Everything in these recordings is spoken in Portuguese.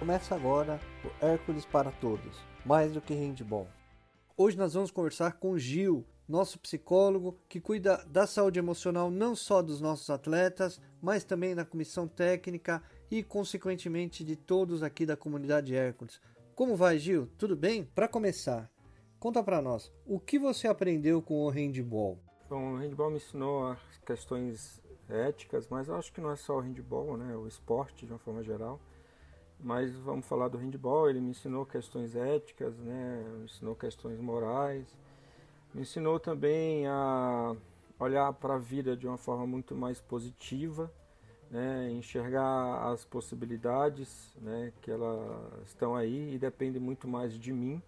Começa agora o Hércules para Todos, mais do que handball. Hoje nós vamos conversar com Gil, nosso psicólogo que cuida da saúde emocional não só dos nossos atletas, mas também da comissão técnica e, consequentemente, de todos aqui da comunidade Hércules. Como vai, Gil? Tudo bem? Para começar, conta para nós, o que você aprendeu com o handball? Bom, o handball me ensinou questões éticas, mas eu acho que não é só o handball, né? O esporte de uma forma geral mas vamos falar do handball, ele me ensinou questões éticas, né? me ensinou questões morais, me ensinou também a olhar para a vida de uma forma muito mais positiva, né? enxergar as possibilidades né? que elas estão aí e depende muito mais de mim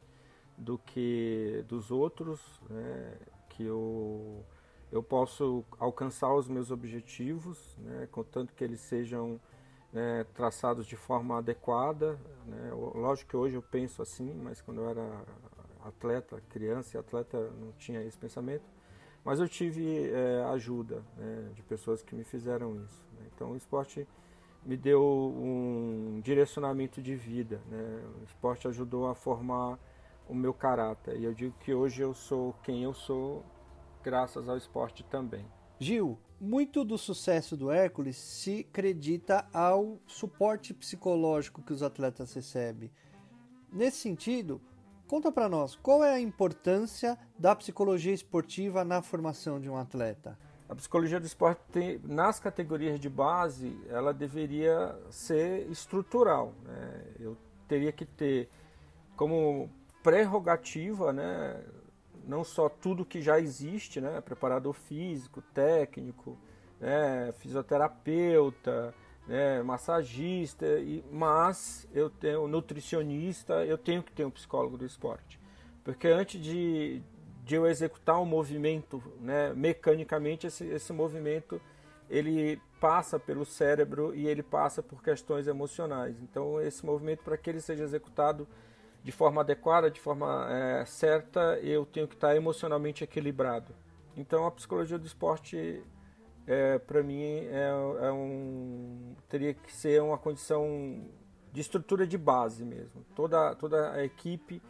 do que dos outros, né? que eu, eu posso alcançar os meus objetivos, né? contanto que eles sejam né, traçados de forma adequada. Né? Lógico que hoje eu penso assim, mas quando eu era atleta, criança e atleta, não tinha esse pensamento. Mas eu tive é, ajuda né, de pessoas que me fizeram isso. Né? Então o esporte me deu um direcionamento de vida. Né? O esporte ajudou a formar o meu caráter. E eu digo que hoje eu sou quem eu sou graças ao esporte também. Gil, muito do sucesso do Hércules se acredita ao suporte psicológico que os atletas recebem. Nesse sentido, conta para nós qual é a importância da psicologia esportiva na formação de um atleta. A psicologia do esporte tem, nas categorias de base, ela deveria ser estrutural. Né? Eu teria que ter como prerrogativa, né, não só tudo que já existe, né, preparador físico, técnico, né, fisioterapeuta, né, massagista, e, mas eu tenho nutricionista, eu tenho que ter um psicólogo do esporte, porque antes de, de eu executar um movimento, né, mecanicamente esse, esse movimento ele passa pelo cérebro e ele passa por questões emocionais. Então esse movimento para que ele seja executado de forma adequada, de forma é, certa, eu tenho que estar emocionalmente equilibrado. Então a psicologia do esporte, é, para mim, é, é, um, teria que ser uma condição de estrutura de base mesmo. Toda, toda a equipe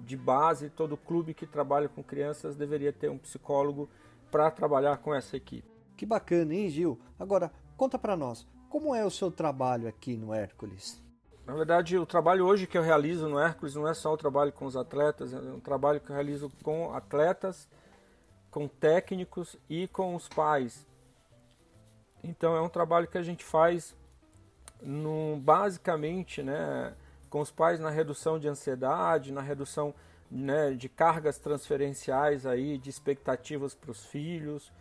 de base, todo clube que trabalha com crianças deveria ter um psicólogo para trabalhar com essa equipe. Que bacana, hein, Gil? Agora, conta para nós, como é o seu trabalho aqui no Hércules? Na verdade, o trabalho hoje que eu realizo no Hércules não é só o trabalho com os atletas, é um trabalho que eu realizo com atletas, com técnicos e com os pais. Então é um trabalho que a gente faz no, basicamente né, com os pais na redução de ansiedade, na redução né, de cargas transferenciais aí, de expectativas para os filhos,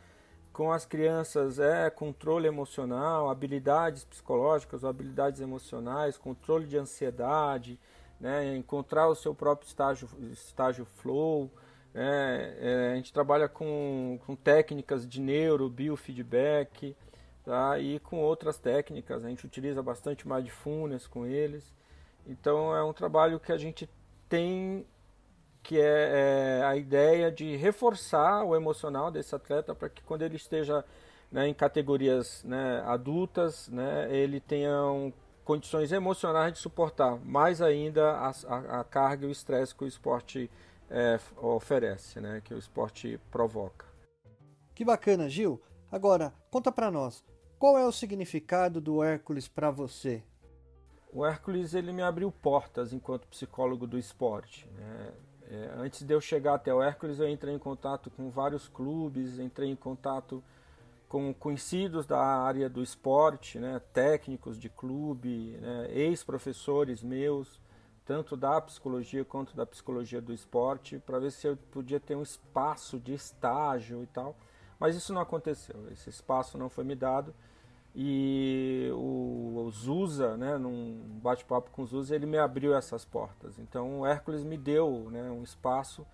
com as crianças é controle emocional, habilidades psicológicas habilidades emocionais, controle de ansiedade, né, encontrar o seu próprio estágio, estágio flow. Né, é, a gente trabalha com, com técnicas de neuro, biofeedback tá, e com outras técnicas. A gente utiliza bastante mindfulness com eles. Então é um trabalho que a gente tem que é, é, a ideia de reforçar o emocional desse atleta para que quando ele esteja né, em categorias né, adultas, né, ele tenha um, condições emocionais de suportar mais ainda a, a, a carga e o estresse que o esporte é, oferece, né, que o esporte provoca. Que bacana, Gil. Agora, conta para nós, qual é o significado do Hércules para você? O Hércules ele me abriu portas enquanto psicólogo do esporte. Né? É, antes de eu chegar até o Hércules, eu entrei em contato com vários clubes, entrei em contato com conhecidos da área do esporte, né, técnicos de clube, né, ex-professores meus, tanto da psicologia quanto da psicologia do esporte, para ver se eu podia ter um espaço de estágio e tal. Mas isso não aconteceu, esse espaço não foi me dado. E o, Zusa, né, num bate-papo com o Zusa, ele me abriu essas portas. Então o Hércules me deu né, um espaço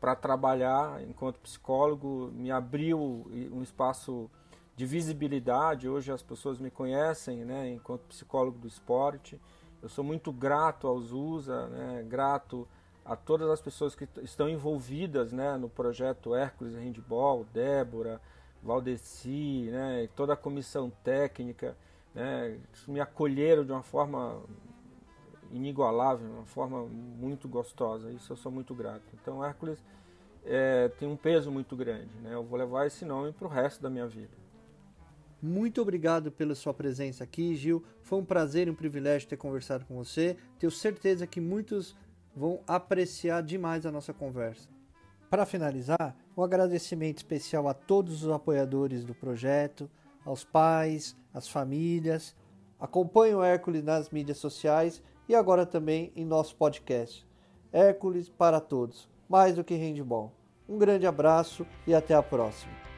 para trabalhar enquanto psicólogo, me abriu um espaço de visibilidade. Hoje as pessoas me conhecem né, enquanto psicólogo do esporte. Eu sou muito grato ao Zusa, né, grato a todas as pessoas que estão envolvidas né, no projeto Hércules Handball, Débora, Valdeci, né, toda a comissão técnica, né, me acolheram de uma forma inigualável, uma forma muito gostosa. Isso eu sou muito grato. Então Hércules é, tem um peso muito grande. Né? Eu vou levar esse nome para o resto da minha vida. Muito obrigado pela sua presença aqui, Gil. Foi um prazer e um privilégio ter conversado com você. Tenho certeza que muitos vão apreciar demais a nossa conversa. Para finalizar, um agradecimento especial a todos os apoiadores do projeto, aos pais, às famílias. Acompanhe o Hércules nas mídias sociais e agora também em nosso podcast. Hércules para todos, mais do que handball. Um grande abraço e até a próxima.